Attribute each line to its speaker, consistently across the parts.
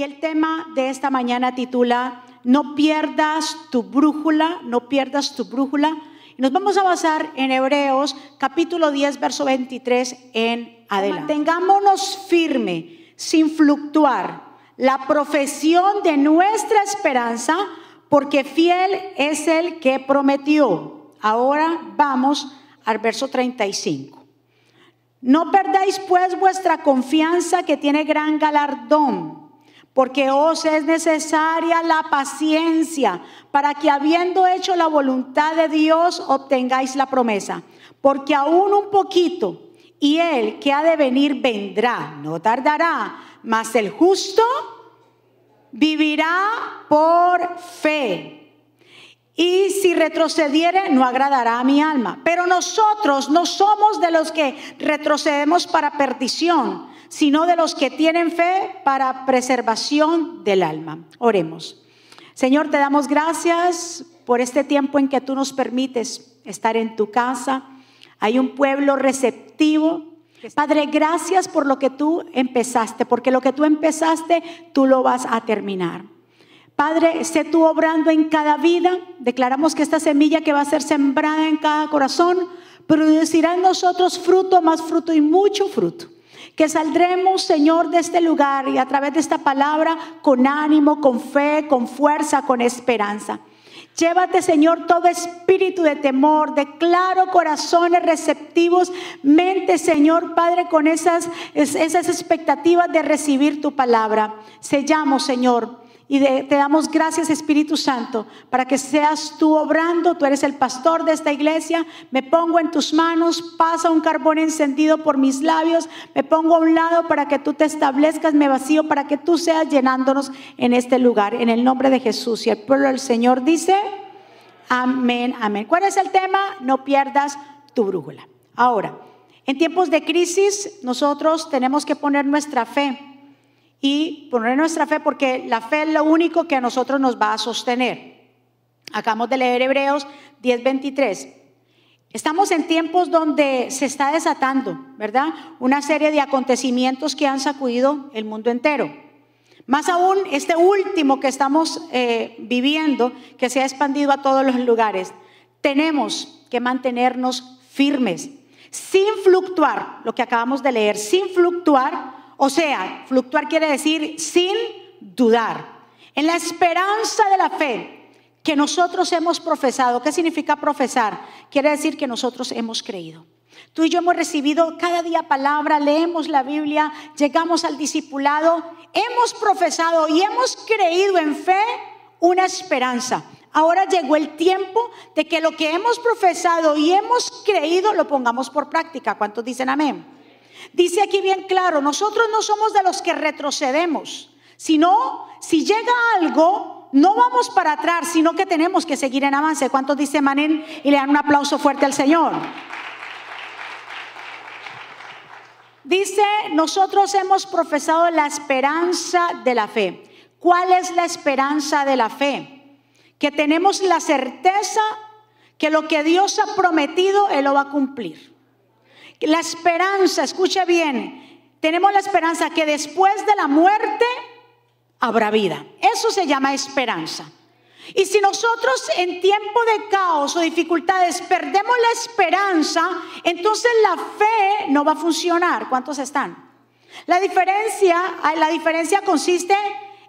Speaker 1: Y el tema de esta mañana titula No pierdas tu brújula, no pierdas tu brújula. Nos vamos a basar en Hebreos capítulo 10, verso 23 en adelante. Tengámonos firme, sin fluctuar, la profesión de nuestra esperanza, porque fiel es el que prometió. Ahora vamos al verso 35. No perdáis pues vuestra confianza que tiene gran galardón porque os es necesaria la paciencia para que habiendo hecho la voluntad de Dios obtengáis la promesa. Porque aún un poquito y el que ha de venir vendrá, no tardará, mas el justo vivirá por fe. Y si retrocediere, no agradará a mi alma. Pero nosotros no somos de los que retrocedemos para perdición sino de los que tienen fe para preservación del alma. Oremos. Señor, te damos gracias por este tiempo en que tú nos permites estar en tu casa. Hay un pueblo receptivo. Padre, gracias por lo que tú empezaste, porque lo que tú empezaste, tú lo vas a terminar. Padre, esté tú obrando en cada vida. Declaramos que esta semilla que va a ser sembrada en cada corazón producirá en nosotros fruto, más fruto y mucho fruto que saldremos, Señor, de este lugar y a través de esta palabra con ánimo, con fe, con fuerza, con esperanza. Llévate, Señor, todo espíritu de temor, de claro corazones receptivos, mente, Señor, Padre, con esas, esas expectativas de recibir tu palabra. Sellamos, Señor, y te damos gracias Espíritu Santo para que seas tú obrando, tú eres el pastor de esta iglesia, me pongo en tus manos, pasa un carbón encendido por mis labios, me pongo a un lado para que tú te establezcas, me vacío para que tú seas llenándonos en este lugar, en el nombre de Jesús. Y el pueblo del Señor dice, amén, amén. ¿Cuál es el tema? No pierdas tu brújula. Ahora, en tiempos de crisis nosotros tenemos que poner nuestra fe y poner nuestra fe porque la fe es lo único que a nosotros nos va a sostener. Acabamos de leer Hebreos 10:23. Estamos en tiempos donde se está desatando, ¿verdad? Una serie de acontecimientos que han sacudido el mundo entero. Más aún este último que estamos eh, viviendo, que se ha expandido a todos los lugares. Tenemos que mantenernos firmes, sin fluctuar, lo que acabamos de leer, sin fluctuar o sea, fluctuar quiere decir sin dudar. En la esperanza de la fe que nosotros hemos profesado. ¿Qué significa profesar? Quiere decir que nosotros hemos creído. Tú y yo hemos recibido cada día palabra, leemos la Biblia, llegamos al discipulado, hemos profesado y hemos creído en fe una esperanza. Ahora llegó el tiempo de que lo que hemos profesado y hemos creído lo pongamos por práctica. ¿Cuántos dicen amén? Dice aquí bien claro, nosotros no somos de los que retrocedemos, sino si llega algo, no vamos para atrás, sino que tenemos que seguir en avance. ¿Cuántos dicen Manén y le dan un aplauso fuerte al Señor? Dice, nosotros hemos profesado la esperanza de la fe. ¿Cuál es la esperanza de la fe? Que tenemos la certeza que lo que Dios ha prometido, Él lo va a cumplir. La esperanza, escucha bien, tenemos la esperanza que después de la muerte habrá vida. Eso se llama esperanza. Y si nosotros en tiempo de caos o dificultades perdemos la esperanza, entonces la fe no va a funcionar. ¿Cuántos están? La diferencia, la diferencia consiste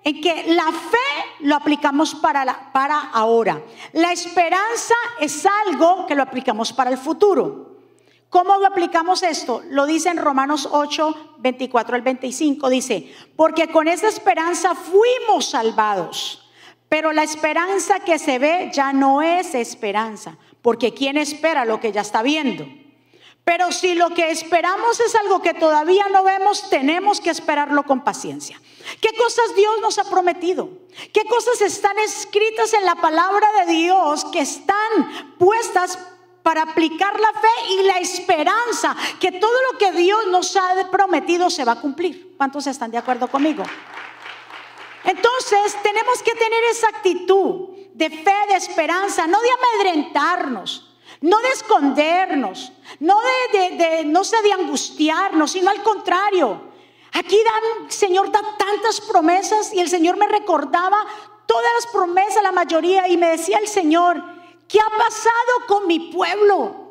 Speaker 1: en que la fe lo aplicamos para, para ahora. La esperanza es algo que lo aplicamos para el futuro. ¿Cómo lo aplicamos esto? Lo dice en Romanos 8, 24 al 25. Dice, porque con esa esperanza fuimos salvados. Pero la esperanza que se ve ya no es esperanza, porque ¿quién espera lo que ya está viendo? Pero si lo que esperamos es algo que todavía no vemos, tenemos que esperarlo con paciencia. ¿Qué cosas Dios nos ha prometido? ¿Qué cosas están escritas en la palabra de Dios que están puestas para aplicar la fe y la esperanza que todo lo que Dios nos ha prometido se va a cumplir. ¿Cuántos están de acuerdo conmigo? Entonces tenemos que tener esa actitud de fe, de esperanza, no de amedrentarnos, no de escondernos, no de, no sé, de angustiarnos, sino al contrario, Aquí dan, Señor da tantas promesas y el Señor me recordaba todas las promesas, la mayoría, y me decía el Señor, ¿qué ha pasado con mi pueblo?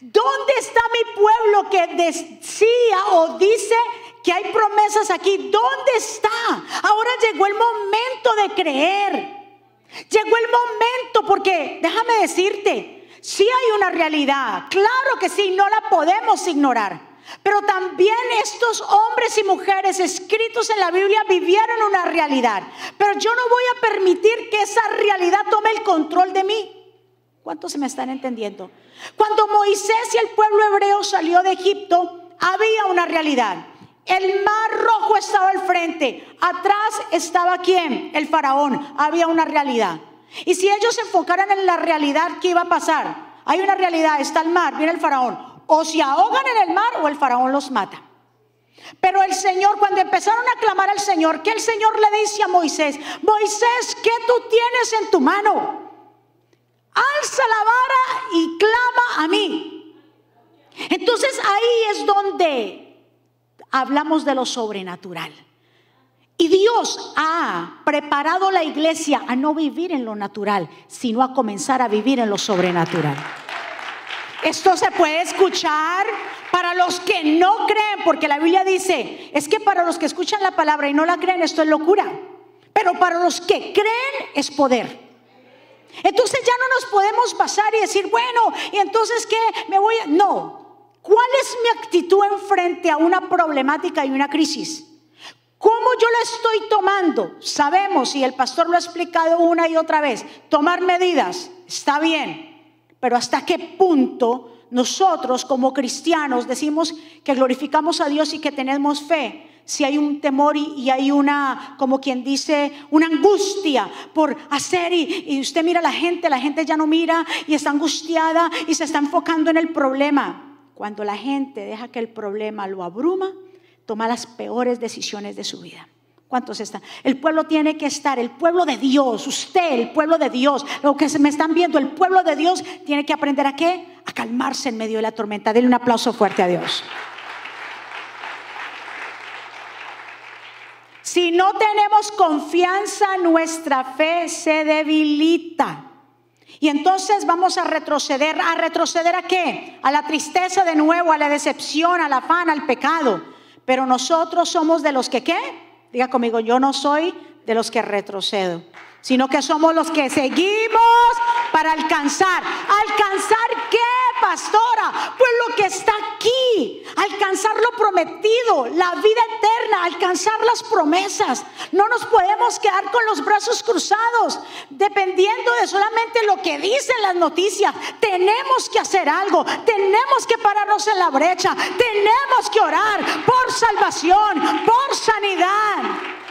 Speaker 1: ¿Dónde está mi pueblo que decía o dice que hay promesas aquí? ¿Dónde está? Ahora llegó el momento de creer. Llegó el momento porque, déjame decirte, sí hay una realidad, claro que sí, no la podemos ignorar. Pero también estos hombres y mujeres escritos en la Biblia vivieron una realidad. Pero yo no voy a permitir que esa realidad tome el control de mí. ¿Cuántos se me están entendiendo? Cuando Moisés y el pueblo hebreo salió de Egipto, había una realidad. El mar rojo estaba al frente. Atrás estaba quién? El faraón. Había una realidad. Y si ellos se enfocaran en la realidad, ¿qué iba a pasar? Hay una realidad, está el mar, viene el faraón o se ahogan en el mar o el faraón los mata. Pero el Señor, cuando empezaron a clamar al Señor, que el Señor le dice a Moisés, Moisés, ¿qué tú tienes en tu mano? Alza la vara y clama a mí. Entonces ahí es donde hablamos de lo sobrenatural. Y Dios ha preparado la iglesia a no vivir en lo natural, sino a comenzar a vivir en lo sobrenatural. Esto se puede escuchar para los que no creen, porque la Biblia dice, es que para los que escuchan la palabra y no la creen, esto es locura. Pero para los que creen es poder. Entonces ya no nos podemos basar y decir, bueno, y entonces qué, me voy a... No, ¿cuál es mi actitud en frente a una problemática y una crisis? ¿Cómo yo la estoy tomando? Sabemos, y el pastor lo ha explicado una y otra vez, tomar medidas, está bien, pero hasta qué punto nosotros como cristianos decimos que glorificamos a Dios y que tenemos fe. Si hay un temor y, hay una, como quien dice, una angustia por hacer y, usted mira a la gente, la gente ya no mira y está angustiada y se está enfocando en el problema. Cuando la gente deja que el problema lo abruma, toma las peores decisiones de su vida. ¿Cuántos están? El pueblo tiene que estar, el pueblo de Dios, usted, el pueblo de Dios, lo que se me están viendo, el pueblo de Dios tiene que aprender a qué? A calmarse en medio de la tormenta. Denle un aplauso fuerte a Dios. Si no tenemos confianza, nuestra fe se debilita. Y entonces vamos a retroceder. ¿A retroceder a qué? A la tristeza de nuevo, a la decepción, al afán, al pecado. Pero nosotros somos de los que qué? Diga conmigo, yo no soy de los que retrocedo, sino que somos los que seguimos para alcanzar. ¿Alcanzar qué, pastora? Pues lo que está aquí, alcanzar lo prometido, la vida eterna, alcanzar las promesas. No nos podemos quedar con los brazos cruzados, dependiendo de solamente lo que dicen las noticias. Tenemos que hacer algo, tenemos que pararnos en la brecha, tenemos que orar por salvación, por sanidad.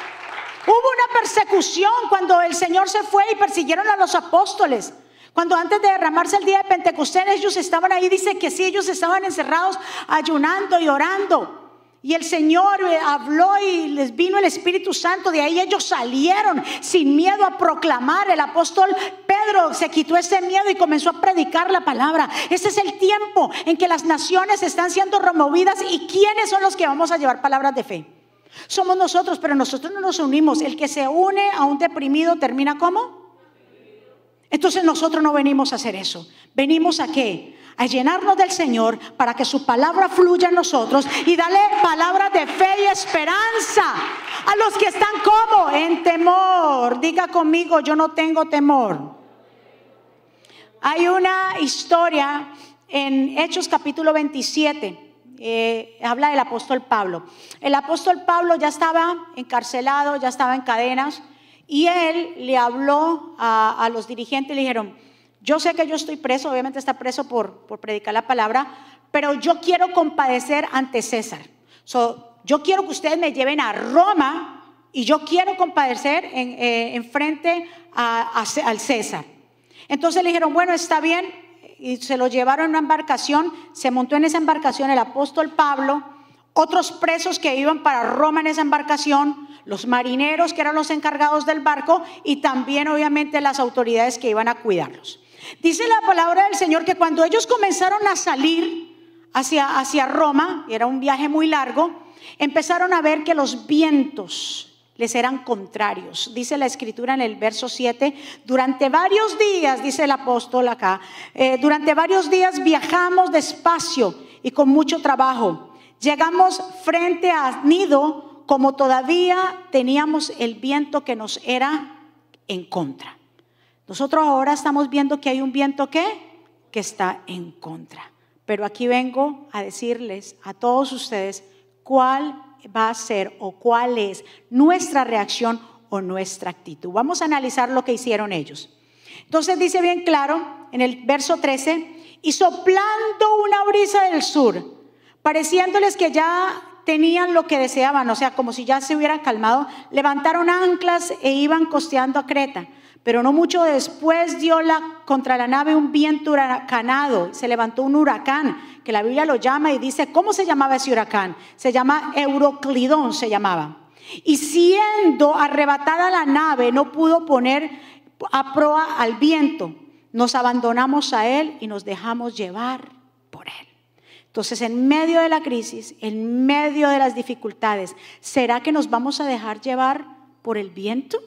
Speaker 1: Hubo una persecución cuando el Señor se fue y persiguieron a los apóstoles. Cuando antes de derramarse el día de Pentecostés ellos estaban ahí, dice que sí, ellos estaban encerrados ayunando y orando. Y el Señor eh, habló y les vino el Espíritu Santo. De ahí ellos salieron sin miedo a proclamar. El apóstol Pedro se quitó ese miedo y comenzó a predicar la palabra. Ese es el tiempo en que las naciones están siendo removidas. ¿Y quiénes son los que vamos a llevar palabras de fe? Somos nosotros, pero nosotros no nos unimos. El que se une a un deprimido termina como. Entonces nosotros no venimos a hacer eso. Venimos a qué? A llenarnos del Señor para que su palabra fluya en nosotros y darle palabras de fe y esperanza a los que están como en temor. Diga conmigo, yo no tengo temor. Hay una historia en Hechos capítulo 27 eh, habla del apóstol Pablo. El apóstol Pablo ya estaba encarcelado, ya estaba en cadenas, y él le habló a, los dirigentes, le dijeron, yo sé que yo estoy preso, obviamente está preso por, predicar la palabra, pero yo quiero compadecer ante César. yo quiero que ustedes me lleven a Roma y yo quiero compadecer en, eh, frente al César. Entonces le dijeron, bueno, está bien, y se lo llevaron en una embarcación, se montó en esa embarcación el apóstol Pablo, otros presos que iban para Roma en esa embarcación, los marineros que eran los encargados del barco y también obviamente las autoridades que iban a cuidarlos. Dice la palabra del Señor que cuando ellos comenzaron a salir hacia, hacia Roma, era un viaje muy largo, empezaron a ver que los vientos les eran contrarios. Dice la escritura en el verso 7, durante varios días, dice el apóstol acá, eh, durante varios días viajamos despacio y con mucho trabajo. Llegamos frente a Nido como todavía teníamos el viento que nos era en contra. Nosotros ahora estamos viendo que hay un viento que, que está en contra. Pero aquí vengo a decirles a todos ustedes cuál va a ser o cuál es nuestra reacción o nuestra actitud. Vamos a analizar lo que hicieron ellos. Entonces dice bien claro en el verso 13, y soplando una brisa del sur, pareciéndoles que ya tenían lo que deseaban, o sea, como si ya se hubieran calmado, levantaron anclas e iban costeando a Creta. Pero no mucho después dio la, contra la nave un viento huracanado, se levantó un huracán, que la Biblia lo llama y dice, ¿cómo se llamaba ese huracán? Se llama Euroclidón, se llamaba. Y siendo arrebatada la nave, no pudo poner a proa al viento. Nos abandonamos a él y nos dejamos llevar por él. Entonces, en medio de la crisis, en medio de las dificultades, ¿será que nos vamos a dejar llevar por el viento?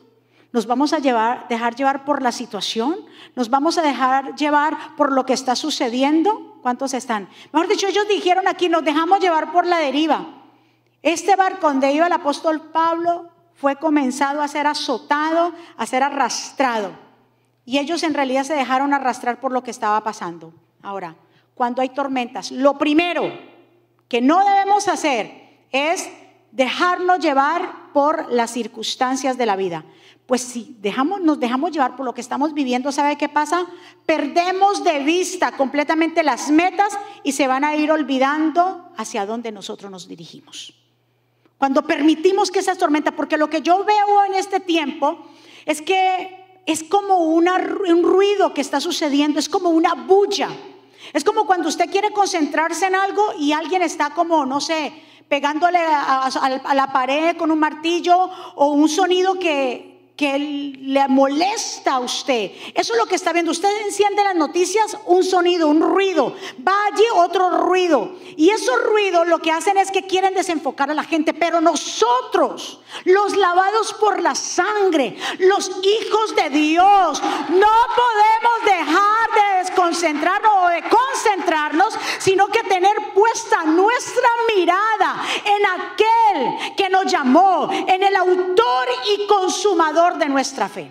Speaker 1: Nos vamos a dejar llevar por la situación. Nos vamos a dejar llevar por lo que está sucediendo. ¿Cuántos están? Mejor dicho, ellos dijeron aquí, nos dejamos llevar por la deriva. Este barco donde iba el apóstol Pablo fue comenzado a ser azotado, a ser arrastrado. Y ellos en realidad se dejaron arrastrar por lo que estaba pasando. Ahora, cuando hay tormentas, lo primero que no debemos hacer es dejarnos llevar por las circunstancias de la vida. Pues si nos dejamos llevar por lo que estamos viviendo, ¿sabe qué pasa? Perdemos de vista completamente las metas y se van a ir olvidando hacia dónde nosotros nos dirigimos. Cuando permitimos que esa tormenta, porque lo que yo veo en este tiempo es que es como un ruido que está sucediendo, es como una bulla. Es como cuando usted quiere concentrarse en algo y alguien está como, no sé, pegándole a la pared con un martillo o un sonido que, que le molesta a usted. Eso es lo que está viendo. Usted enciende las noticias, un sonido, un ruido. Va allí otro ruido. Y esos ruidos lo que hacen es que quieren desenfocar a la gente. Pero nosotros, los lavados por la sangre, los hijos de Dios, no podemos dejar de desconcentrarnos o de concentrarnos, sino que tener puesta nuestra mirada en aquel que nos llamó, en el autor y consumador de nuestra fe.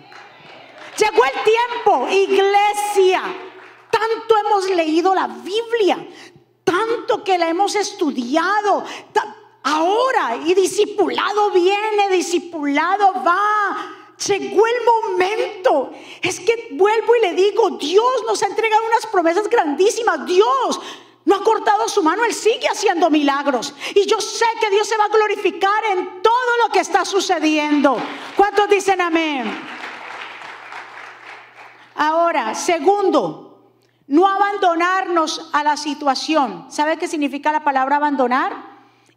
Speaker 1: Llegó el tiempo, iglesia. Tanto hemos leído la Biblia, tanto que la hemos estudiado. Ahora, y discipulado viene, discipulado va. Llegó el momento. Es que vuelvo y le digo, Dios nos ha entregado unas promesas grandísimas. Dios no ha cortado su mano, Él sigue haciendo milagros. Y yo sé que Dios se va a glorificar en todo lo que está sucediendo. ¿Cuántos dicen amén? Ahora, segundo, no abandonarnos a la situación. ¿Sabe qué significa la palabra abandonar?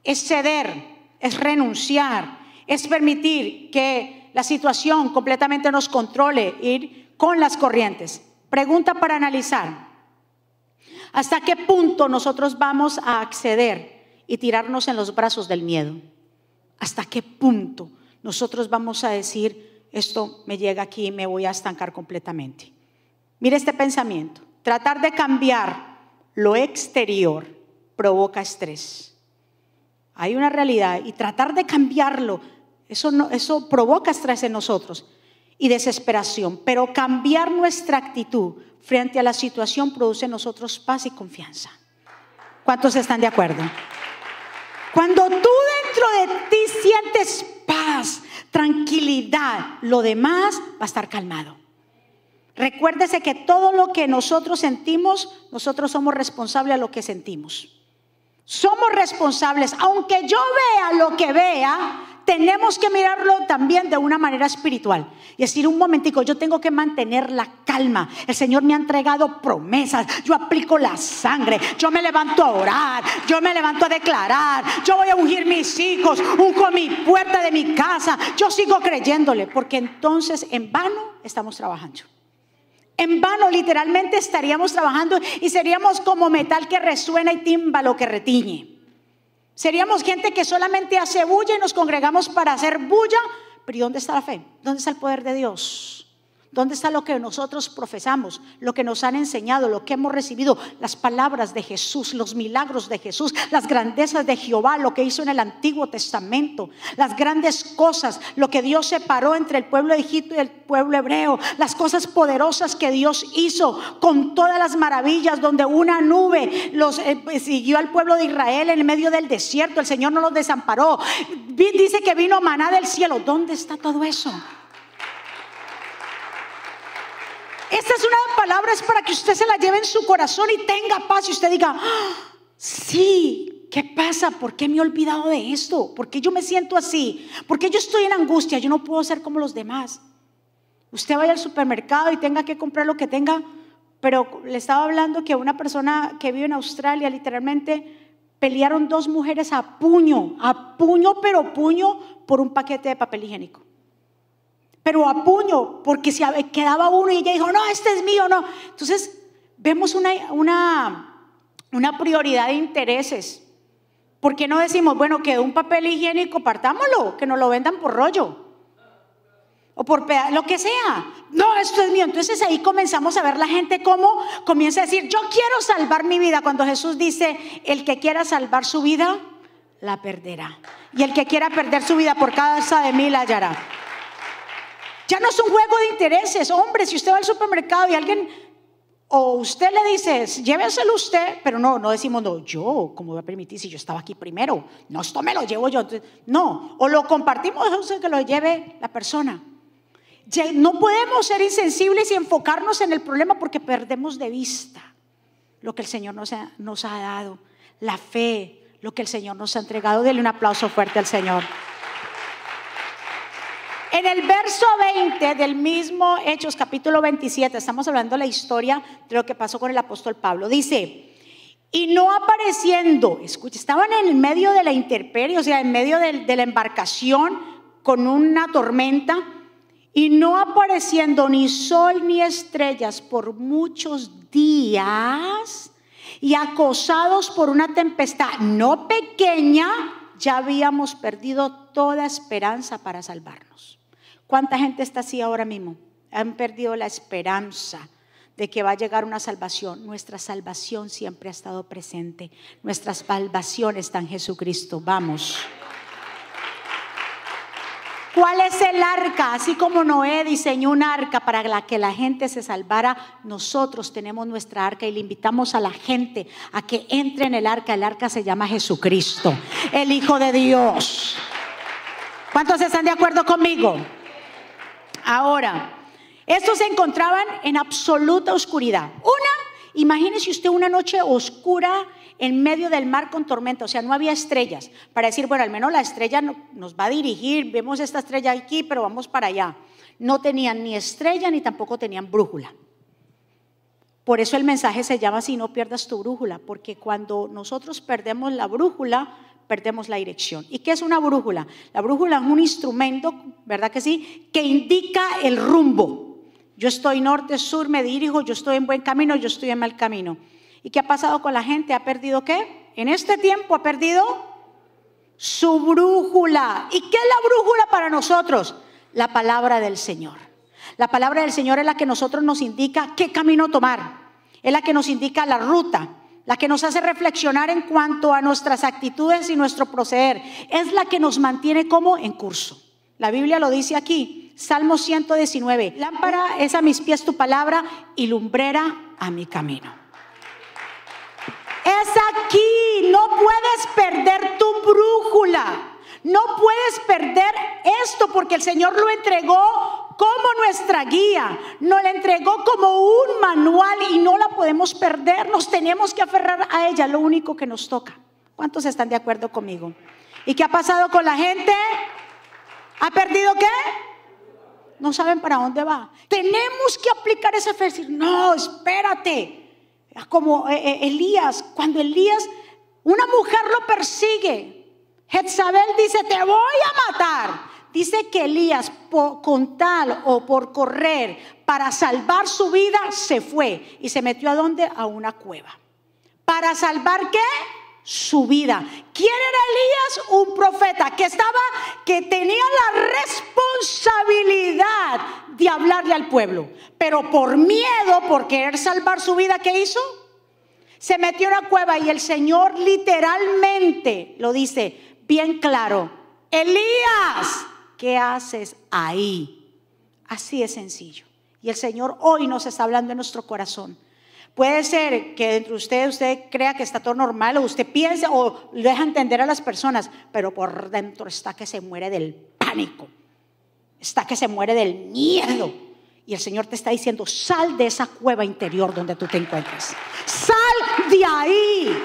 Speaker 1: Es ceder, es renunciar, es permitir que la situación completamente nos controle, ir con las corrientes. Pregunta para analizar. ¿Hasta qué punto nosotros vamos a acceder y tirarnos en los brazos del miedo? ¿Hasta qué punto nosotros vamos a decir, esto me llega aquí y me voy a estancar completamente? Mire este pensamiento. Tratar de cambiar lo exterior provoca estrés. Hay una realidad y tratar de cambiarlo, eso, eso provoca estrés en nosotros y desesperación. Pero cambiar nuestra actitud frente a la situación produce en nosotros paz y confianza. ¿Cuántos están de acuerdo? Cuando tú dentro de ti sientes paz, tranquilidad, lo demás va a estar calmado. Recuérdese que todo lo que nosotros sentimos, nosotros somos responsables de lo que sentimos. Somos responsables, aunque yo vea lo que vea, tenemos que mirarlo también de una manera espiritual. Y decir, un momentico, yo tengo que mantener la calma. El Señor me ha entregado promesas. Yo aplico la sangre. Yo me levanto a orar. Yo me levanto a declarar. Yo voy a ungir mis hijos. Unjo mi puerta de mi casa. Yo sigo creyéndole. Porque entonces en vano estamos trabajando. En vano literalmente estaríamos trabajando y seríamos como metal que resuena y tímbalo que retiñe. Seríamos gente que solamente hace bulla y nos congregamos para hacer bulla. Pero ¿y dónde está la fe? ¿Dónde está el poder de Dios? ¿Dónde está lo que nosotros profesamos, lo que nos han enseñado, lo que hemos recibido, las palabras de Jesús, los milagros de Jesús, las grandezas de Jehová, lo que hizo en el Antiguo Testamento, las grandes cosas, lo que Dios separó entre el pueblo de Egipto y el pueblo hebreo, las cosas poderosas que Dios hizo con todas las maravillas, donde una nube los eh, pues, siguió al pueblo de Israel en medio del desierto, el Señor no los desamparó. Dice que vino maná del cielo. ¿Dónde está todo eso? Esta es una palabra es para que usted se la lleve en su corazón y tenga paz y usted diga, ah, sí, ¿qué pasa? ¿Por qué me he olvidado de esto? ¿Por qué yo me siento así? ¿Por qué yo estoy en angustia? Yo no puedo ser como los demás. Usted vaya al supermercado y tenga que comprar lo que tenga, pero le estaba hablando que una persona que vive en Australia literalmente pelearon dos mujeres a puño, a puño, pero puño por un paquete de papel higiénico pero a puño, porque si quedaba uno y ella dijo, no, este es mío, no. Entonces, vemos una, una, una prioridad de intereses. ¿Por qué no decimos, bueno, que un papel higiénico, partámoslo, que nos lo vendan por rollo? O por lo que sea. No, esto es mío. Entonces ahí comenzamos a ver la gente cómo comienza a decir, yo quiero salvar mi vida. Cuando Jesús dice, el que quiera salvar su vida, la perderá. Y el que quiera perder su vida por causa de mí, la hallará. Ya no es un juego de intereses. Hombre, si usted va al supermercado y alguien, o usted le dice, lléveselo usted, pero no, no decimos, no, yo, ¿cómo voy a permitir si yo estaba aquí primero? No, esto me lo llevo yo. No, o lo compartimos, o que lo lleve la persona. No podemos ser insensibles y enfocarnos en el problema porque perdemos de vista lo que el Señor nos ha, nos ha dado, la fe, lo que el Señor nos ha entregado. Dele un aplauso fuerte al Señor. En el verso 20 del mismo Hechos capítulo 27, estamos hablando de la historia de lo que pasó con el apóstol Pablo. Dice, y no apareciendo, escucha, estaban en el medio de la intemperie, o sea, en medio de, de la embarcación con una tormenta, y no apareciendo ni sol ni estrellas por muchos días, y acosados por una tempestad no pequeña, ya habíamos perdido toda esperanza para salvarnos. ¿Cuánta gente está así ahora mismo? Han perdido la esperanza de que va a llegar una salvación. Nuestra salvación siempre ha estado presente. Nuestra salvación está en Jesucristo. Vamos. ¿Cuál es el arca? Así como Noé diseñó un arca para que la gente se salvara, nosotros tenemos nuestra arca y le invitamos a la gente a que entre en el arca. El arca se llama Jesucristo, el Hijo de Dios. ¿Cuántos están de acuerdo conmigo? Ahora, estos se encontraban en absoluta oscuridad. Una, imagínese usted una noche oscura en medio del mar con tormenta, o sea, no había estrellas para decir, bueno, al menos la estrella nos va a dirigir, vemos esta estrella aquí, pero vamos para allá. No tenían ni estrella ni tampoco tenían brújula. Por eso el mensaje se llama si no pierdas tu brújula, porque cuando nosotros perdemos la brújula, perdemos la dirección. ¿Y qué es una brújula? La brújula es un instrumento, ¿verdad que sí?, que indica el rumbo. Yo estoy norte, sur, me dirijo, yo estoy en buen camino, yo estoy en mal camino. ¿Y qué ha pasado con la gente? ¿Ha perdido qué? En este tiempo ha perdido su brújula. ¿Y qué es la brújula para nosotros? La palabra del Señor. La palabra del Señor es la que nosotros nos indica qué camino tomar. Es la que nos indica la ruta la que nos hace reflexionar en cuanto a nuestras actitudes y nuestro proceder. Es la que nos mantiene como en curso. La Biblia lo dice aquí, Salmo 119, lámpara es a mis pies tu palabra y lumbrera a mi camino. Es aquí, no puedes perder tu brújula. No puedes perder esto porque el Señor lo entregó como nuestra guía, nos la entregó como un manual y no la podemos perder, nos tenemos que aferrar a ella, lo único que nos toca. ¿Cuántos están de acuerdo conmigo? ¿Y qué ha pasado con la gente? ¿Ha perdido qué? No saben para dónde va. Tenemos que aplicar esa fe. No, espérate. Como eh, eh, Elías, cuando Elías, una mujer lo persigue. Jezabel dice, te voy a matar. Dice que Elías, con tal o por correr para salvar su vida, se fue y se metió a dónde? A una cueva. ¿Para salvar qué? su vida. ¿Quién era Elías? Un profeta que estaba, que tenía la responsabilidad de hablarle al pueblo. Pero por miedo, por querer salvar su vida, ¿qué hizo? Se metió en una cueva y el Señor literalmente lo dice bien claro. Elías, ¿qué haces ahí? Así es sencillo. Y el Señor hoy nos está hablando en nuestro corazón. Puede ser que dentro de usted usted crea que está todo normal o usted piense o deja entender a las personas, pero por dentro está que se muere del pánico, está que se muere del miedo. Y el Señor te está diciendo, sal de esa cueva interior donde tú te encuentras. Sal de ahí.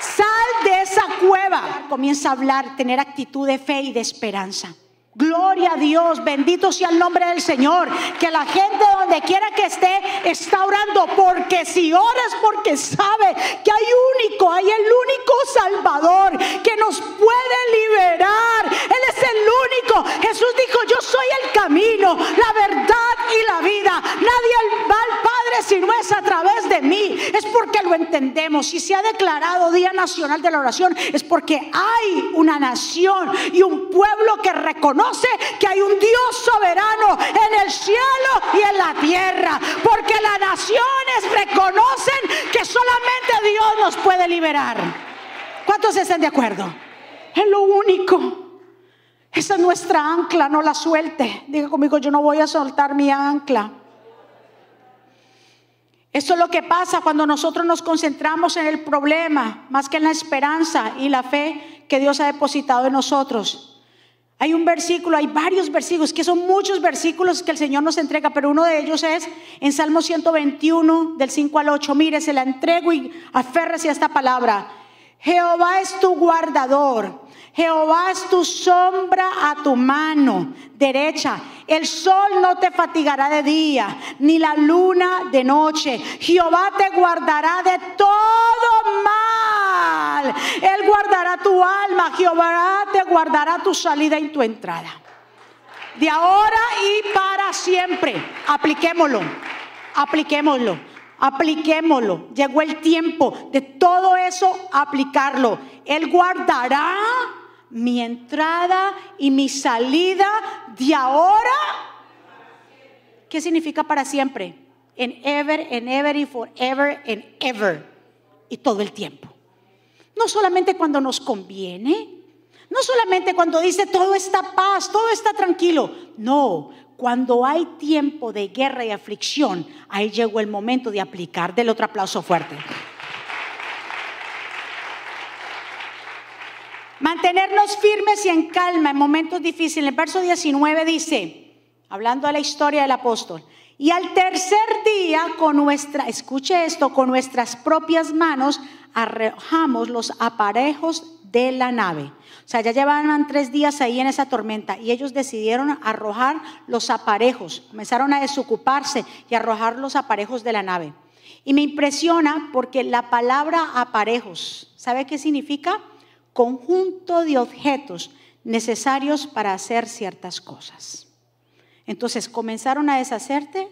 Speaker 1: Sal de esa cueva. Comienza a hablar, tener actitud de fe y de esperanza. Gloria a Dios, bendito sea el nombre del Señor. Que la gente donde quiera que esté está orando, porque si oras, porque sabe que hay único, hay el único Salvador que nos puede liberar. Él es el único. Jesús dijo, yo soy el camino, la verdad y la vida. Nadie va al Padre si no es a través de mí. Es porque lo entendemos. Si se ha declarado Día Nacional de la Oración, es porque hay una nación y un pueblo que reconoce que hay un Dios soberano en el cielo y en la tierra. Porque las naciones reconocen que solamente Dios nos puede liberar. ¿Cuántos están de acuerdo? Es lo único. Esa es nuestra ancla, no la suelte. Diga conmigo, yo no voy a soltar mi ancla. Eso es lo que pasa cuando nosotros nos concentramos en el problema más que en la esperanza y la fe que Dios ha depositado en nosotros. Hay un versículo, hay varios versículos, que son muchos versículos que el Señor nos entrega, pero uno de ellos es en Salmo 121, del 5 al 8. Mire, se la entrego y aférrese a esta palabra. Jehová es tu guardador, Jehová es tu sombra a tu mano derecha. El sol no te fatigará de día, ni la luna de noche. Jehová te guardará de todo mal. Él guardará tu alma, Jehová te guardará tu salida y tu entrada. De ahora y para siempre. Apliquémoslo, apliquémoslo, apliquémoslo. Llegó el tiempo de todo eso aplicarlo. Él guardará mi entrada y mi salida de ahora. ¿Qué significa para siempre? En ever, en ever y forever, en ever. Y todo el tiempo. No solamente cuando nos conviene, no solamente cuando dice todo está paz, todo está tranquilo. No, cuando hay tiempo de guerra y aflicción, ahí llegó el momento de aplicar. Del otro aplauso fuerte. Mantenernos firmes y en calma en momentos difíciles. El verso 19 dice, hablando de la historia del apóstol, y al tercer día con nuestra, escuche esto, con nuestras propias manos arrojamos los aparejos de la nave. O sea, ya llevaban tres días ahí en esa tormenta y ellos decidieron arrojar los aparejos, comenzaron a desocuparse y arrojar los aparejos de la nave. Y me impresiona porque la palabra aparejos, ¿sabe qué significa? Conjunto de objetos necesarios para hacer ciertas cosas. Entonces comenzaron a deshacerse,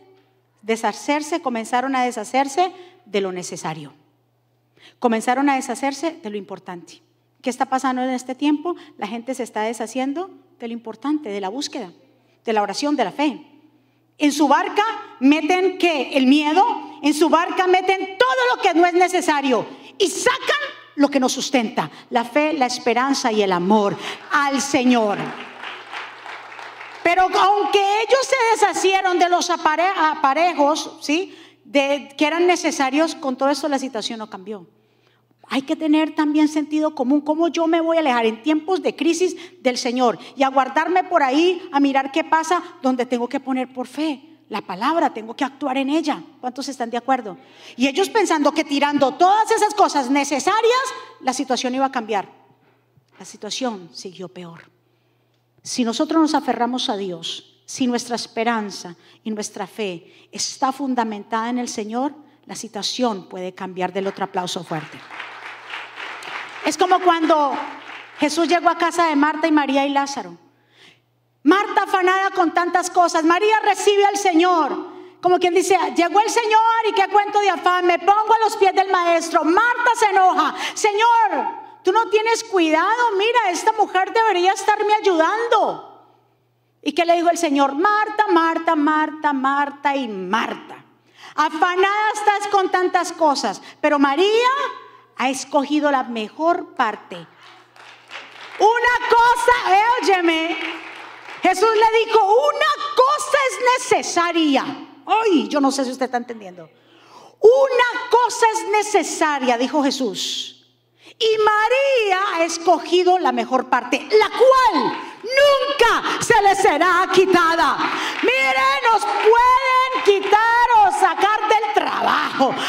Speaker 1: deshacerse, comenzaron a deshacerse de lo necesario. Comenzaron a deshacerse de lo importante. ¿Qué está pasando en este tiempo? La gente se está deshaciendo de lo importante, de la búsqueda, de la oración, de la fe. En su barca meten que el miedo, en su barca meten todo lo que no es necesario y sacan lo que nos sustenta, la fe, la esperanza y el amor al Señor. Pero aunque ellos se deshacieron de los aparejos, ¿sí? Que eran necesarios, con todo esto la situación no cambió. Hay que tener también sentido común, cómo yo me voy a alejar en tiempos de crisis del Señor y a guardarme por ahí, a mirar qué pasa, donde tengo que poner por fe la palabra, tengo que actuar en ella. ¿Cuántos están de acuerdo? Y ellos pensando que tirando todas esas cosas necesarias, la situación iba a cambiar. La situación siguió peor. Si nosotros nos aferramos a Dios, si nuestra esperanza y nuestra fe está fundamentada en el Señor, la situación puede cambiar del otro aplauso fuerte. Es como cuando Jesús llegó a casa de Marta y María y Lázaro. Marta afanada con tantas cosas. María recibe al Señor. Como quien dice, llegó el Señor y qué cuento de afán, me pongo a los pies del maestro. Marta se enoja, Señor, tú no tienes cuidado, mira, esta mujer debería estarme ayudando. ¿Y qué le dijo el Señor? Marta, Marta, Marta, Marta y Marta. Afanada estás con tantas cosas, pero María ha escogido la mejor parte. Una cosa, eh, óyeme, Jesús le dijo, una cosa es necesaria. Ay, yo no sé si usted está entendiendo. Una cosa es necesaria, dijo Jesús. Y María ha escogido la mejor parte, la cual nunca se le será quitada. Mire, nos pueden quitar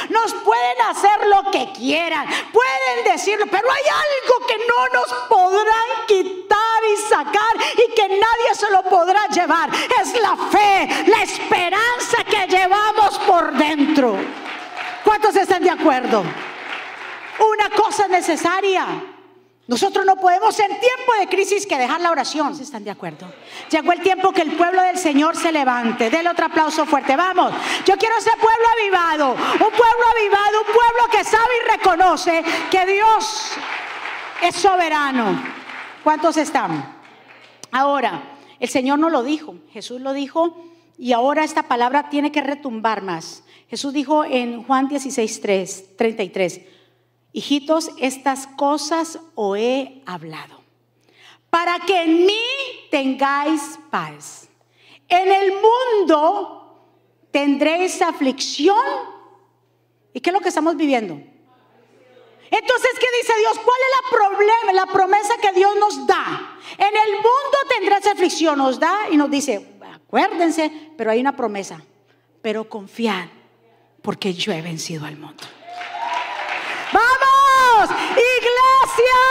Speaker 1: nos pueden hacer lo que quieran, pueden decirlo, pero hay algo que no nos podrán quitar y sacar y que nadie se lo podrá llevar. Es la fe, la esperanza que llevamos por dentro. ¿Cuántos están de acuerdo? Una cosa necesaria. Nosotros no podemos en tiempo de crisis que dejar la oración. ¿Están de acuerdo? Llegó el tiempo que el pueblo del Señor se levante. Denle otro aplauso fuerte. Vamos. Yo quiero ser pueblo avivado. Un pueblo avivado. Un pueblo que sabe y reconoce que Dios es soberano. ¿Cuántos están? Ahora, el Señor no lo dijo. Jesús lo dijo. Y ahora esta palabra tiene que retumbar más. Jesús dijo en Juan 16, 33 hijitos, estas cosas os he hablado, para que en mí tengáis paz. En el mundo tendréis aflicción. ¿Y qué es lo que estamos viviendo? Entonces, ¿qué dice Dios? ¿Cuál es la problema, la promesa que Dios nos da? En el mundo tendrás aflicción, nos da y nos dice, acuérdense, pero hay una promesa, pero confiad, porque yo he vencido al mundo. Vamos, iglesia,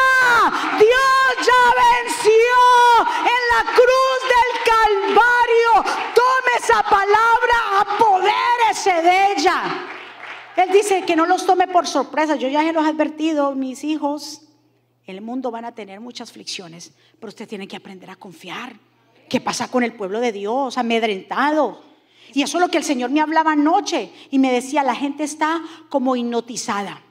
Speaker 1: Dios ya venció en la cruz del Calvario. Tome esa palabra, apodérese de ella. Él dice que no los tome por sorpresa. Yo ya se los he advertido, mis hijos. El mundo van a tener muchas aflicciones, pero usted tiene que aprender a confiar. ¿Qué pasa con el pueblo de Dios? Amedrentado. Y eso es lo que el Señor me hablaba anoche y me decía, la gente está como hipnotizada.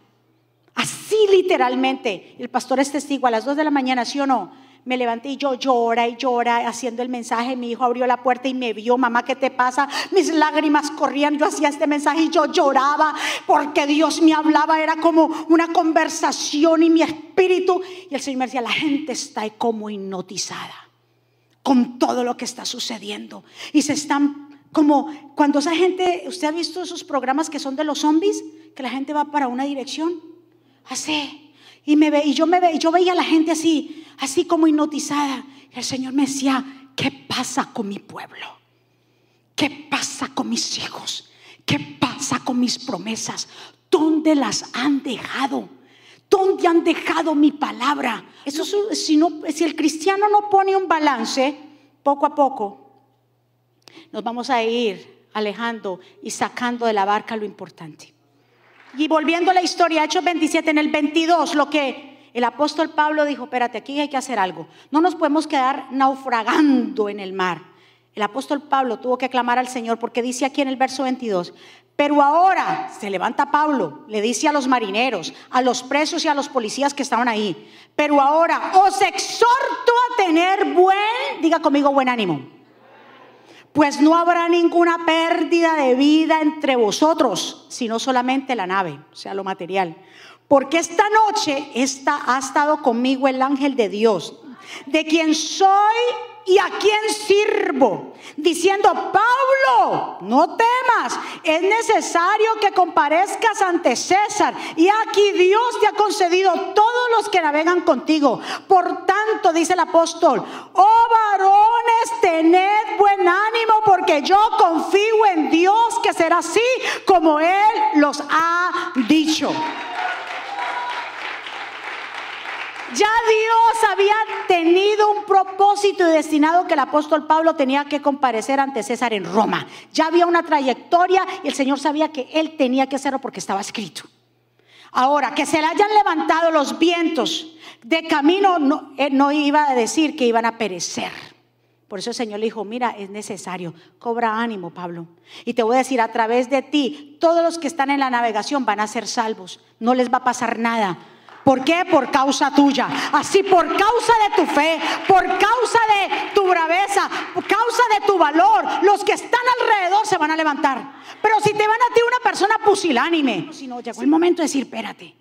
Speaker 1: Así literalmente. El pastor es testigo a las 2 de la mañana, ¿sí o no? Me levanté y yo llora y llora haciendo el mensaje. Mi hijo abrió la puerta y me vio, mamá, ¿qué te pasa? Mis lágrimas corrían. Yo hacía este mensaje y yo lloraba porque Dios me hablaba. Era como una conversación y mi espíritu. Y el Señor me decía, la gente está como hipnotizada con todo lo que está sucediendo. Y se están como cuando esa gente, ¿usted ha visto esos programas que son de los zombies? Que la gente va para una dirección así. Y, me ve, y yo, me ve, y yo veía a la gente así, así como hipnotizada. Y el Señor me decía, ¿qué pasa con mi pueblo? ¿Qué pasa con mis hijos? ¿Qué pasa con mis promesas? ¿Dónde las han dejado? ¿Dónde han dejado mi palabra? Eso si, no, si el cristiano no pone un balance, poco a poco nos vamos a ir alejando y sacando de la barca lo importante. Y volviendo a la historia, Hechos 27, en el 22, lo que el apóstol Pablo dijo, espérate, aquí hay que hacer algo. No nos podemos quedar naufragando en el mar. El apóstol Pablo tuvo que clamar al Señor porque dice aquí en el verso 22, pero ahora se levanta Pablo, le dice a los marineros, a los presos y a los policías que estaban ahí, pero ahora os exhorto a tener buen, diga conmigo, buen ánimo pues no habrá ninguna pérdida de vida entre vosotros, sino solamente la nave, o sea, lo material. Porque esta noche está, ha estado conmigo el ángel de Dios, de quien soy y a quien sirvo, diciendo, Pablo, no temas, es necesario que comparezcas ante César. Y aquí Dios te ha concedido todos los que navegan contigo. Por tanto, dice el apóstol, oh varones, tened buen ánimo, porque yo confío en Dios que será así como Él los ha dicho. Ya Dios había tenido un propósito y destinado que el apóstol Pablo tenía que comparecer ante César en Roma. Ya había una trayectoria y el Señor sabía que él tenía que hacerlo porque estaba escrito. Ahora, que se le hayan levantado los vientos de camino no, no iba a decir que iban a perecer. Por eso el Señor le dijo, mira, es necesario, cobra ánimo, Pablo. Y te voy a decir, a través de ti, todos los que están en la navegación van a ser salvos, no les va a pasar nada ¿Por qué? Por causa tuya. Así por causa de tu fe, por causa de tu braveza, por causa de tu valor, los que están alrededor se van a levantar. Pero si te van a ti una persona pusilánime, si no, llegó el momento de decir, espérate,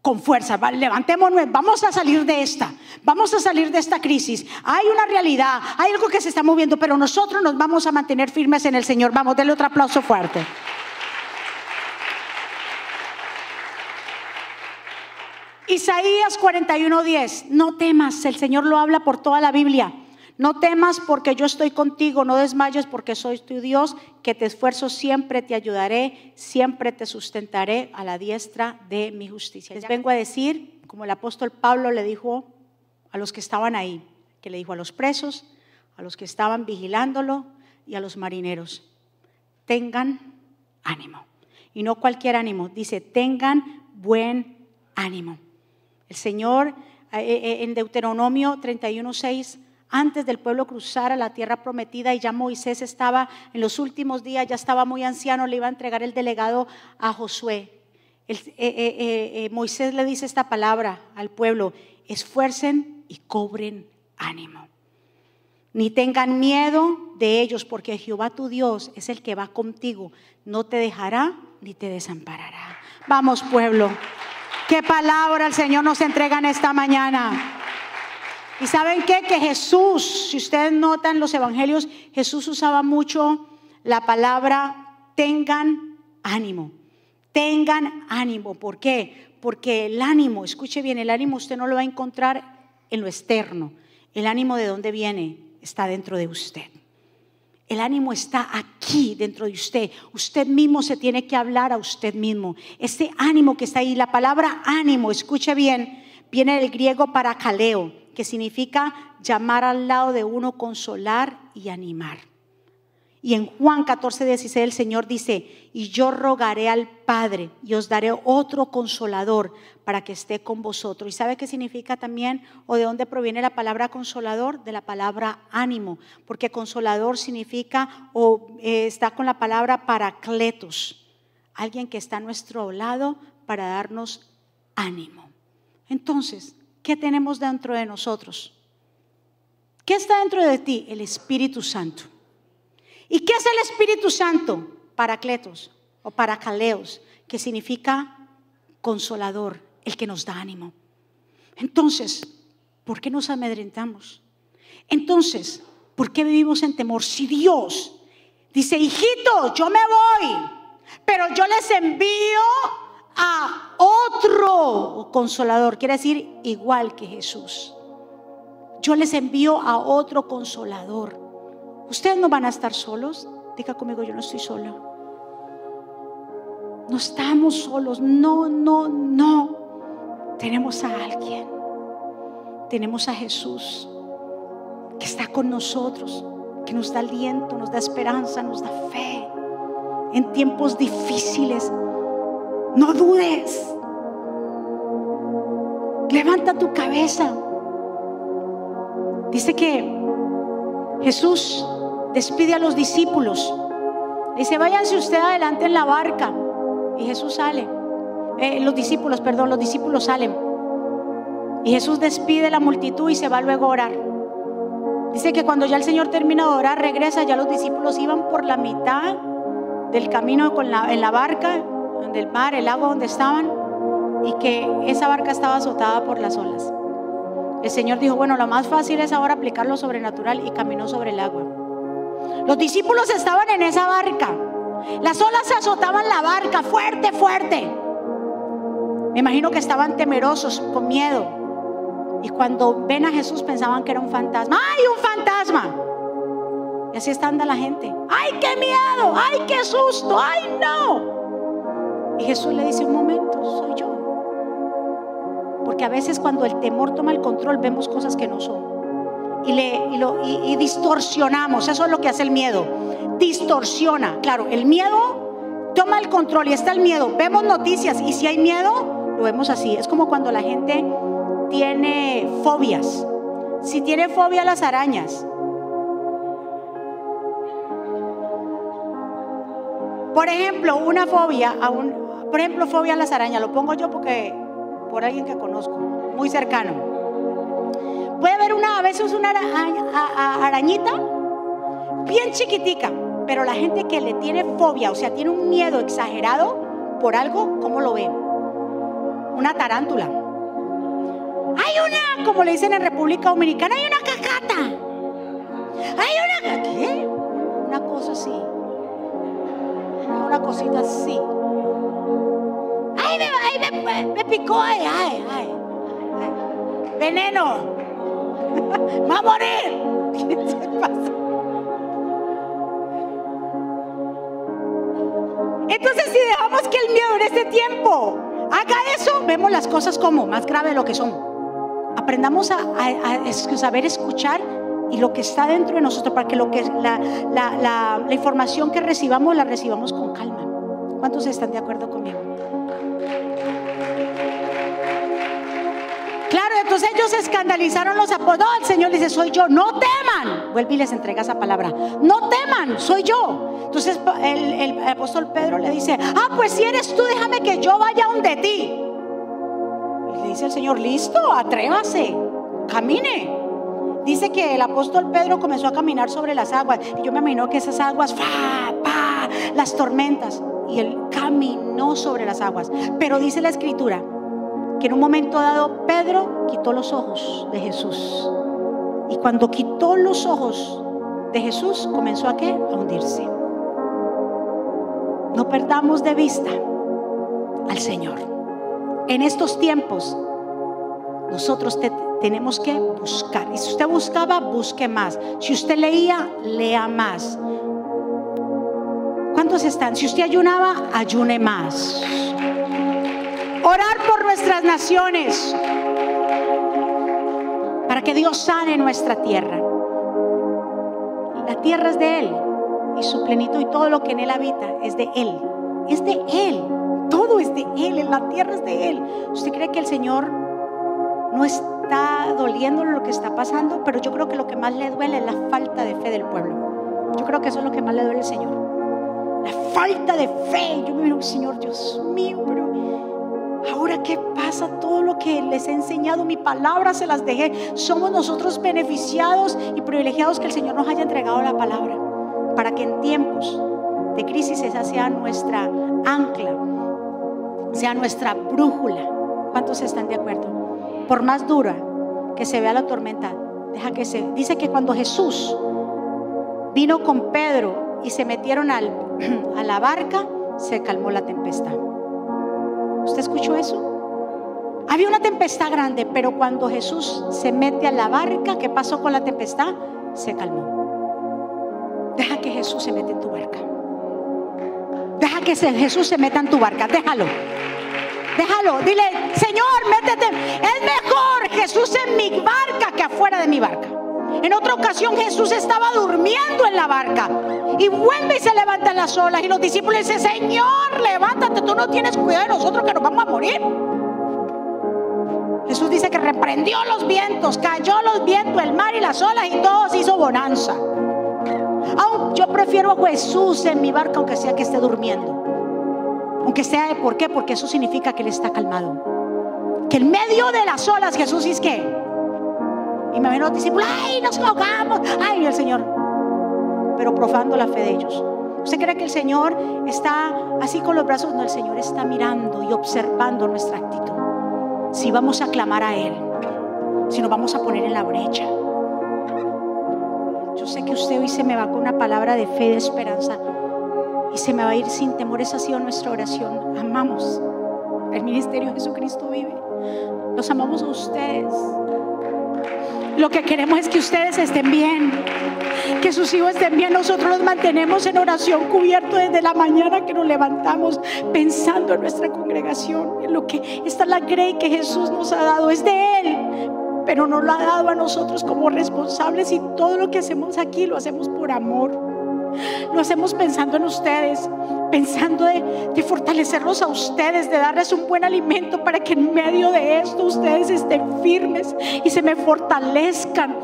Speaker 1: con fuerza, levantémonos, vamos a salir de esta, vamos a salir de esta crisis. Hay una realidad, hay algo que se está moviendo, pero nosotros nos vamos a mantener firmes en el Señor. Vamos, denle otro aplauso fuerte. Isaías 41:10, no temas, el Señor lo habla por toda la Biblia. No temas porque yo estoy contigo, no desmayes porque soy tu Dios, que te esfuerzo siempre, te ayudaré, siempre te sustentaré a la diestra de mi justicia. Les vengo a decir, como el apóstol Pablo le dijo a los que estaban ahí, que le dijo a los presos, a los que estaban vigilándolo y a los marineros, tengan ánimo. Y no cualquier ánimo, dice, tengan buen ánimo. El Señor eh, eh, en Deuteronomio 31:6 antes del pueblo cruzar a la tierra prometida y ya Moisés estaba en los últimos días, ya estaba muy anciano, le iba a entregar el delegado a Josué. Eh, Moisés le dice esta palabra al pueblo, esfuercen y cobren ánimo. Ni tengan miedo de ellos, porque Jehová tu Dios es el que va contigo, no te dejará ni te desamparará. Vamos pueblo. ¿Qué palabra el Señor nos entrega en esta mañana? Y saben qué? Que Jesús, si ustedes notan los evangelios, Jesús usaba mucho la palabra tengan ánimo. Tengan ánimo. ¿Por qué? Porque el ánimo, escuche bien, el ánimo usted no lo va a encontrar en lo externo. El ánimo de dónde viene está dentro de usted. El ánimo está aquí dentro de usted. Usted mismo se tiene que hablar a usted mismo. Este ánimo que está ahí, la palabra ánimo, escuche bien, viene del griego para caleo, que significa llamar al lado de uno, consolar y animar. Y en Juan 14, 16 el Señor dice, y yo rogaré al Padre y os daré otro consolador para que esté con vosotros. ¿Y sabe qué significa también o de dónde proviene la palabra consolador? De la palabra ánimo, porque consolador significa o eh, está con la palabra paracletos, alguien que está a nuestro lado para darnos ánimo. Entonces, ¿qué tenemos dentro de nosotros? ¿Qué está dentro de ti? El Espíritu Santo. ¿Y qué es el Espíritu Santo? Paracletos o paracaleos, que significa consolador, el que nos da ánimo. Entonces, ¿por qué nos amedrentamos? Entonces, ¿por qué vivimos en temor? Si Dios dice, hijito, yo me voy, pero yo les envío a otro consolador, quiere decir igual que Jesús. Yo les envío a otro consolador. Ustedes no van a estar solos. Diga conmigo, yo no estoy sola. No estamos solos. No, no, no. Tenemos a alguien. Tenemos a Jesús que está con nosotros, que nos da aliento, nos da esperanza, nos da fe. En tiempos difíciles, no dudes. Levanta tu cabeza. Dice que Jesús despide a los discípulos. Dice, váyanse usted adelante en la barca. Y Jesús sale. Eh, los discípulos, perdón, los discípulos salen. Y Jesús despide a la multitud y se va luego a orar. Dice que cuando ya el Señor termina de orar, regresa, ya los discípulos iban por la mitad del camino en la barca, del mar, el agua donde estaban, y que esa barca estaba azotada por las olas. El Señor dijo, bueno, lo más fácil es ahora aplicar lo sobrenatural y caminó sobre el agua. Los discípulos estaban en esa barca. Las olas azotaban la barca fuerte, fuerte. Me imagino que estaban temerosos, con miedo. Y cuando ven a Jesús pensaban que era un fantasma. ¡Ay, un fantasma! Y así está anda la gente. ¡Ay, qué miedo! ¡Ay, qué susto! ¡Ay, no! Y Jesús le dice, un momento, soy yo. Porque a veces cuando el temor toma el control vemos cosas que no son y, le, lo, y, distorsionamos. Eso es lo que hace el miedo. Distorsiona. Claro, el miedo toma el control y está el miedo. Vemos noticias y si hay miedo, lo vemos así. Es como cuando la gente tiene fobias. Si tiene fobia a las arañas. Por ejemplo, una fobia, a un, por ejemplo, fobia a las arañas, lo pongo yo porque por alguien que conozco, muy cercano. Puede haber una, a veces una arañita bien chiquitica, pero la gente que le tiene fobia, o sea, tiene un miedo exagerado por algo, ¿cómo lo ve? Una tarántula. Hay una, como le dicen en República Dominicana, hay una cacata. Hay una, ¿qué? Una cosa así. Una cosita así. Ay, me, me, picó, ay, ay, ay, Veneno. Va a morir. ¿Qué se pasa? Entonces, si dejamos que el miedo en este tiempo haga eso, vemos las cosas como más graves de lo que son. Aprendamos a, saber escuchar y lo que está dentro de nosotros para que, lo que la información que recibamos la recibamos con calma. ¿Cuántos están de acuerdo conmigo? Entonces ellos escandalizaron los apóstoles. el Señor dice, soy yo. No teman. Vuelve y les entrega esa palabra. No teman, soy yo. Entonces el, el apóstol Pedro le dice, ah, pues si eres tú, déjame que yo vaya donde ti. Y le dice el Señor, listo, atrévase, camine. Dice que el apóstol Pedro comenzó a caminar sobre las aguas. Y yo me imagino que esas aguas, ¡fa, pa, las tormentas. Y él caminó sobre las aguas. Pero dice la escritura en un momento dado Pedro quitó los ojos de Jesús. Y cuando quitó los ojos de Jesús, comenzó a qué? A hundirse. No perdamos de vista al Señor. En estos tiempos, nosotros tenemos que buscar. Y si usted buscaba, busque más. Si usted leía, lea más. ¿Cuántos están? Si usted ayunaba, ayune más. Orar por nuestras naciones para que Dios sane nuestra tierra. La tierra es de Él y su plenitud y todo lo que en Él habita es de Él. Es de Él. Todo es de Él. La tierra es de Él. ¿Usted cree que el Señor no está doliendo lo que está pasando? Pero yo creo que lo que más le duele es la falta de fe del pueblo. Yo creo que eso es lo que más le duele al Señor. La falta de fe. Yo me digo, Señor, Dios mío, pero ahora qué pasa? Todo lo que les he enseñado, mi palabra se las dejé. Somos nosotros beneficiados y privilegiados que el Señor nos haya entregado la palabra para que en tiempos de crisis esa sea nuestra ancla, sea nuestra brújula. ¿Cuántos están de acuerdo? Por más dura que se vea la tormenta, deja que se... Dice que cuando Jesús vino con Pedro y se metieron al, a la barca, se calmó la tempestad. ¿Usted escuchó eso? Había una tempestad grande, pero cuando Jesús se mete a la barca, ¿qué pasó con la tempestad? Se calmó. Deja que Jesús se meta en tu barca. Deja que Jesús se meta en tu barca. Déjalo. Déjalo. Dile, Señor, métete. Es mejor Jesús en mi barca que afuera de mi barca. En otra ocasión Jesús estaba durmiendo en la barca y vuelve y se levanta en las olas y los discípulos dicen, Señor, levántate, tú no tienes cuidado de nosotros que nos vamos a morir. Jesús dice que reprendió los vientos, cayó los vientos, el mar y las olas y todo se hizo bonanza yo prefiero a Jesús en mi barca, aunque sea que esté durmiendo. Aunque sea, ¿por qué? Porque eso significa que Él está calmado. Que en medio de las olas Jesús dice que. Y me ven los discípulos, ¡ay, nos ahogamos! ¡Ay, el Señor! Pero profando la fe de ellos. ¿Usted cree que el Señor está así con los brazos? No, el Señor está mirando y observando nuestra actitud. Si vamos a clamar a Él, si nos vamos a poner en la brecha sé que usted hoy se me va con una palabra de fe, de esperanza y se me va a ir sin temor. Esa ha sido nuestra oración. Amamos. El ministerio de Jesucristo vive. Los amamos a ustedes. Lo que queremos es que ustedes estén bien, que sus hijos estén bien. Nosotros los mantenemos en oración cubierto desde la mañana que nos levantamos pensando en nuestra congregación, en lo que esta es la grey que Jesús nos ha dado, es de Él pero nos lo ha dado a nosotros como responsables y todo lo que hacemos aquí lo hacemos por amor. Lo hacemos pensando en ustedes, pensando de, fortalecerlos a ustedes, de darles un buen alimento para que en medio de esto ustedes estén firmes y se me fortalezcan.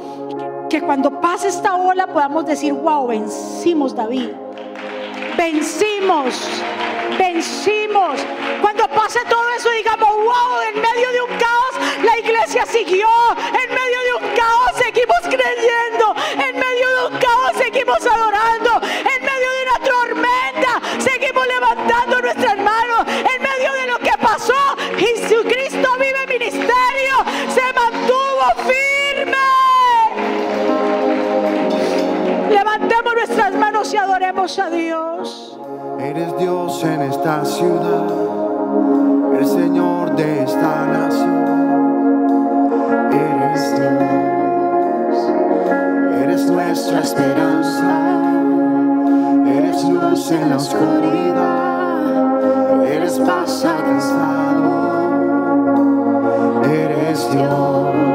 Speaker 1: Que, que cuando pase esta ola podamos decir, wow, vencimos David. Vencimos, vencimos. Cuando pase todo eso, digamos, wow, en medio de un caos, la iglesia siguió. En medio de un caos, seguimos creciendo A Dios.
Speaker 2: Eres Dios en esta ciudad, el Señor de esta nación. Eres Dios, eres nuestra esperanza, eres luz en la oscuridad, eres paz alcanzado, eres Dios.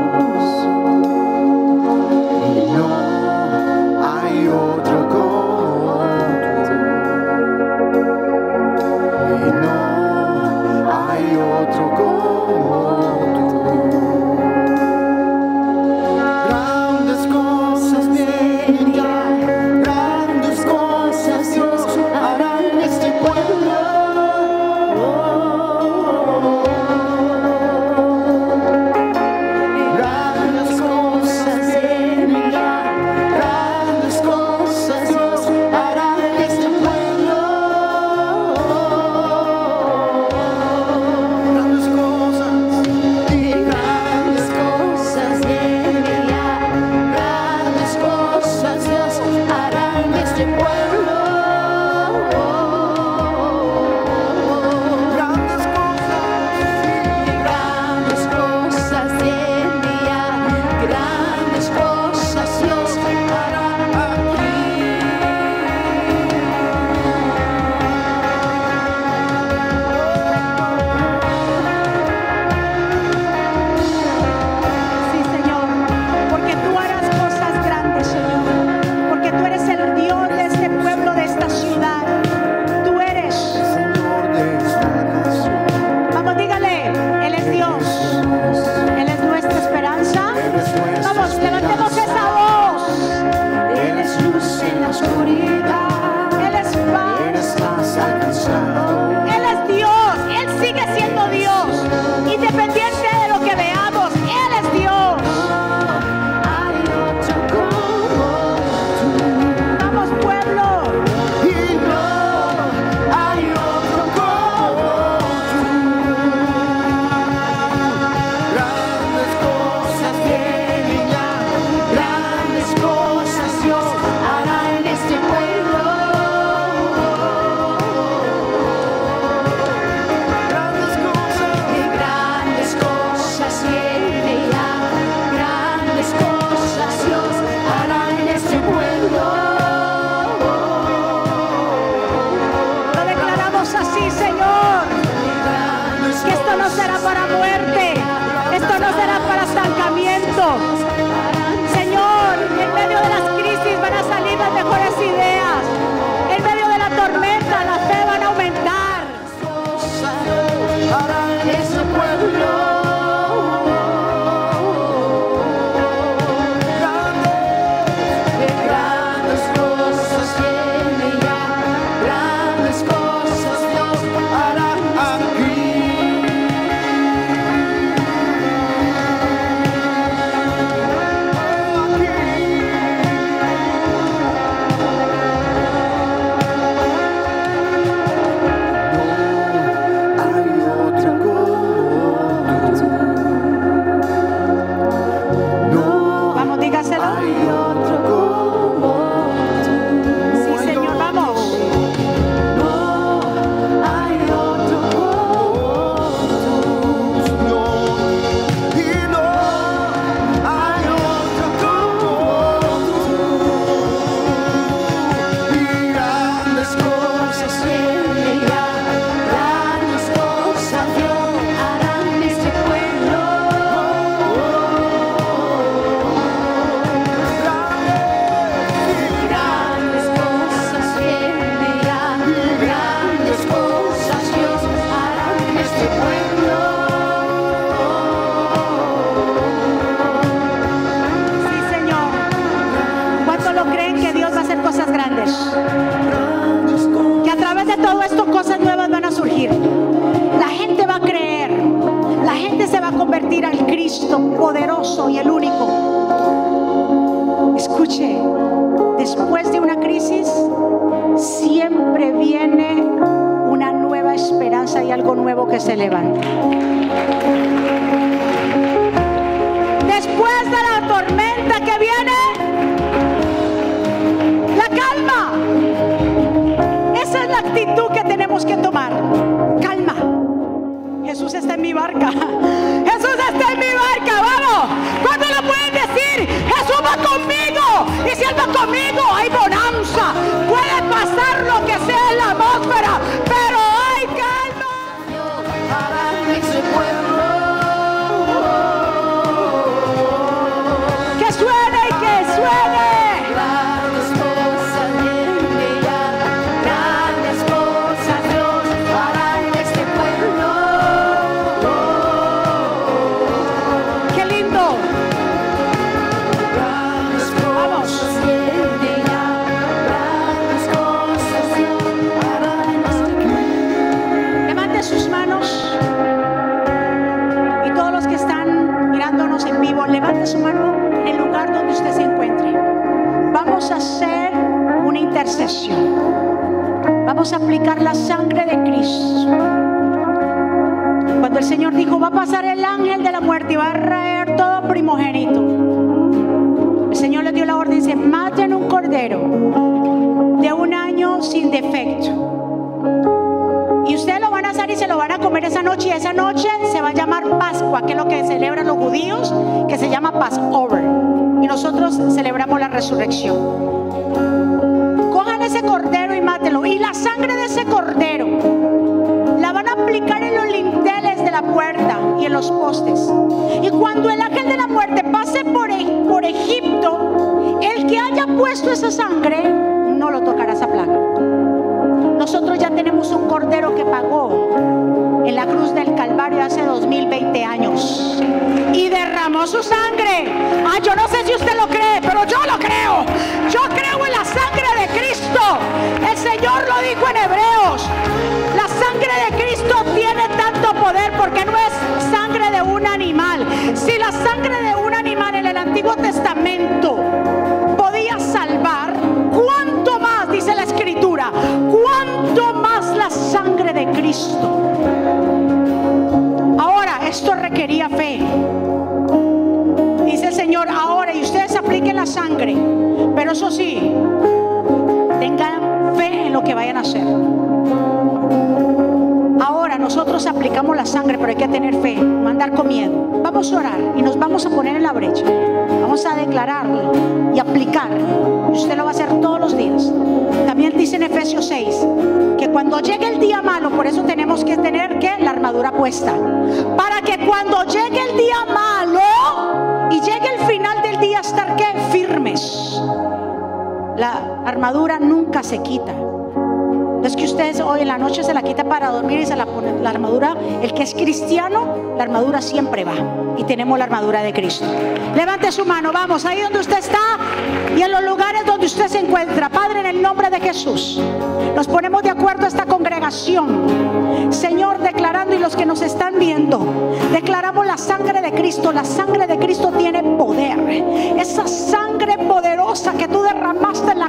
Speaker 1: Vamos a aplicar la sangre de Cristo. Cuando el Señor dijo, va a pasar el ángel de la muerte y va a traer todo primogénito. El Señor le dio la orden, dice, maten un cordero de un año sin defecto. Y ustedes lo van a hacer y se lo van a comer esa noche. Y esa noche se va a llamar Pascua, que es lo que celebran los judíos, que se llama Passover. Y nosotros celebramos la resurrección. Cordero y mátenlo. Y la sangre de ese cordero la van a aplicar en los linteles de la puerta y en los postes. Y cuando el ángel de la muerte pase por, E- por Egipto, el que haya puesto esa sangre no lo tocará esa plaga. Nosotros ya tenemos un cordero que pagó en la cruz del Calvario hace 2020 años y derramó su sangre. Ah, yo no sé si usted lo cree, pero yo lo creo. Sangre, pero eso sí, tengan fe en lo que vayan a hacer. Ahora nosotros aplicamos la sangre, pero hay que tener fe, no andar con miedo. Vamos a orar y nos vamos a poner en la brecha. Vamos a declararlo y aplicar. Usted lo va a hacer todos los días. También dice en Efesios 6 que cuando llegue el día malo, por eso tenemos que tener que la armadura puesta. Para que cuando llegue el día malo armadura nunca se quita. No es que ustedes hoy en la noche se la quita para dormir y se la pone la armadura. El que es cristiano, la armadura siempre va. Y tenemos la armadura de Cristo. Levante su mano, vamos, ahí donde usted está y en los lugares donde usted se encuentra. Padre, en el nombre de Jesús, nos ponemos de acuerdo a esta congregación. Señor, declarando y los que nos están viendo, declaramos la sangre de Cristo. La sangre de Cristo tiene poder. Esa sangre poderosa que tú derramaste en la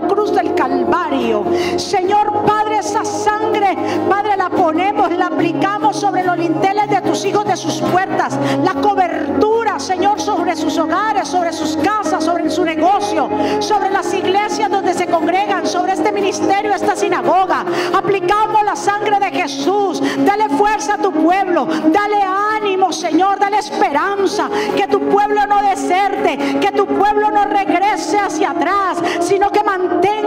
Speaker 1: Señor Padre, esa sangre, Padre, la ponemos, la aplicamos sobre los linteles de tus hijos, de sus puertas, la cobertura, Señor, sobre sus hogares, sobre sus casas, sobre su negocio, sobre las iglesias donde se congregan, sobre este ministerio, esta sinagoga. Aplicamos la sangre de Jesús. Dale fuerza a tu pueblo, dale ánimo, Señor, dale esperanza, que tu pueblo no deserte, que tu pueblo no regrese hacia atrás, sino que mantenga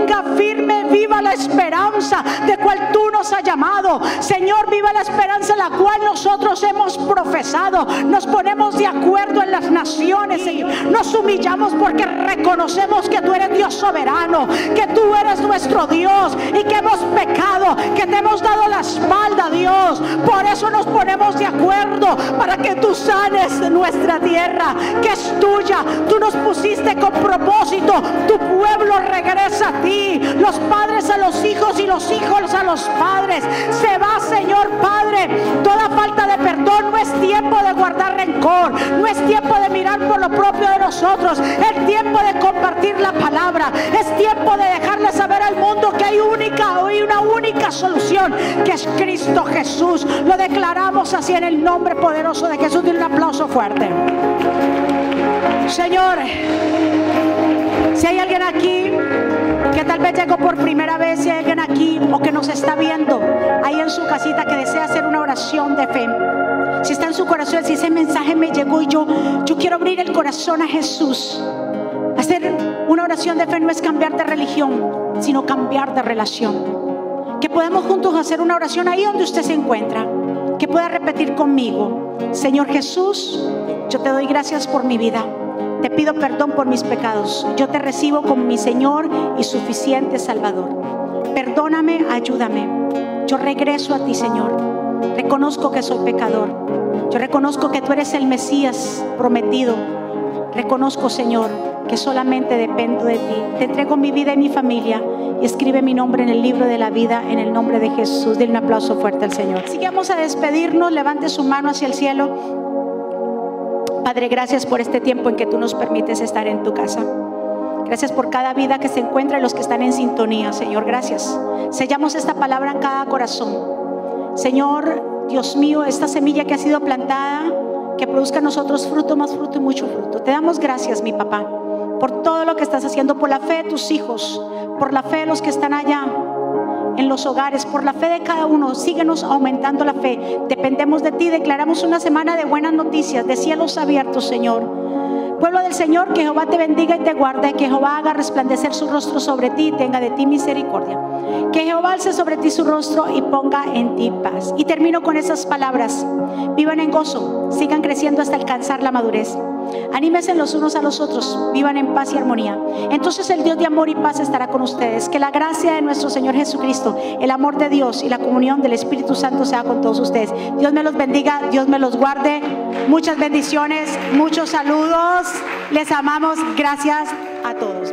Speaker 1: esperanza de cual tú has llamado. Señor, viva la esperanza la cual nosotros hemos profesado. Nos ponemos de acuerdo en las naciones, Señor. Nos humillamos porque reconocemos que tú eres Dios soberano, que tú eres nuestro Dios y que hemos pecado, que te hemos dado la espalda, Dios. Por eso nos ponemos de acuerdo para que tú sanes nuestra tierra, que es tuya. Tú nos pusiste con propósito. Tu pueblo regresa a ti. Los padres a los hijos y los hijos a los padres. Se va, Señor Padre, toda falta de perdón. No es tiempo de guardar rencor. No es tiempo de mirar por lo propio de nosotros. Es tiempo de compartir la palabra. Es tiempo de dejarle saber al mundo que hay única, hoy una única solución, que es Cristo Jesús. Lo declaramos así en el nombre poderoso de Jesús. Dile un aplauso fuerte. Señor, si hay alguien aquí que tal vez llegó por primera vez, si alguien aquí o que nos está viendo ahí en su casita que desea hacer una oración de fe. Si está en su corazón, si ese mensaje me llegó y yo, yo quiero abrir el corazón a Jesús. Hacer una oración de fe no es cambiar de religión, sino cambiar de relación. Que podamos juntos hacer una oración ahí donde usted se encuentra. Que pueda repetir conmigo, Señor Jesús, yo te doy gracias por mi vida. Te pido perdón por mis pecados. Yo te recibo como mi Señor y suficiente Salvador. Perdóname, ayúdame. Yo regreso a ti, Señor. Reconozco que soy pecador. Yo reconozco que tú eres el Mesías prometido. Reconozco, Señor, que solamente dependo de ti. Te entrego mi vida y mi familia y escribe mi nombre en el libro de la vida en el nombre de Jesús. Denle un aplauso fuerte al Señor. Vamos a despedirnos. Levante su mano hacia el cielo. Padre, gracias por este tiempo en que tú nos permites estar en tu casa. Gracias por cada vida que se encuentra y los que están en sintonía, Señor. Gracias. Sellamos esta palabra en cada corazón. Señor, Dios mío, esta semilla que ha sido plantada, que produzca en nosotros fruto, más fruto y mucho fruto. Te damos gracias, mi papá, por todo lo que estás haciendo, por la fe de tus hijos, por la fe de los que están allá, en los hogares, por la fe de cada uno. Síguenos aumentando la fe. Dependemos de ti. Declaramos una semana de buenas noticias, de cielos abiertos, Señor. Pueblo del Señor, que Jehová te bendiga y te guarde, que Jehová haga resplandecer su rostro sobre ti y tenga de ti misericordia. Que Jehová alce sobre ti su rostro y ponga en ti paz. Y termino con esas palabras. Vivan en gozo, sigan creciendo hasta alcanzar la madurez. Anímense los unos a los otros, vivan en paz y armonía. Entonces el Dios de amor y paz estará con ustedes. Que la gracia de nuestro Señor Jesucristo, el amor de Dios y la comunión del Espíritu Santo sea con todos ustedes. Dios me los bendiga, Dios me los guarde. Muchas bendiciones, muchos saludos. Les amamos. Gracias a todos.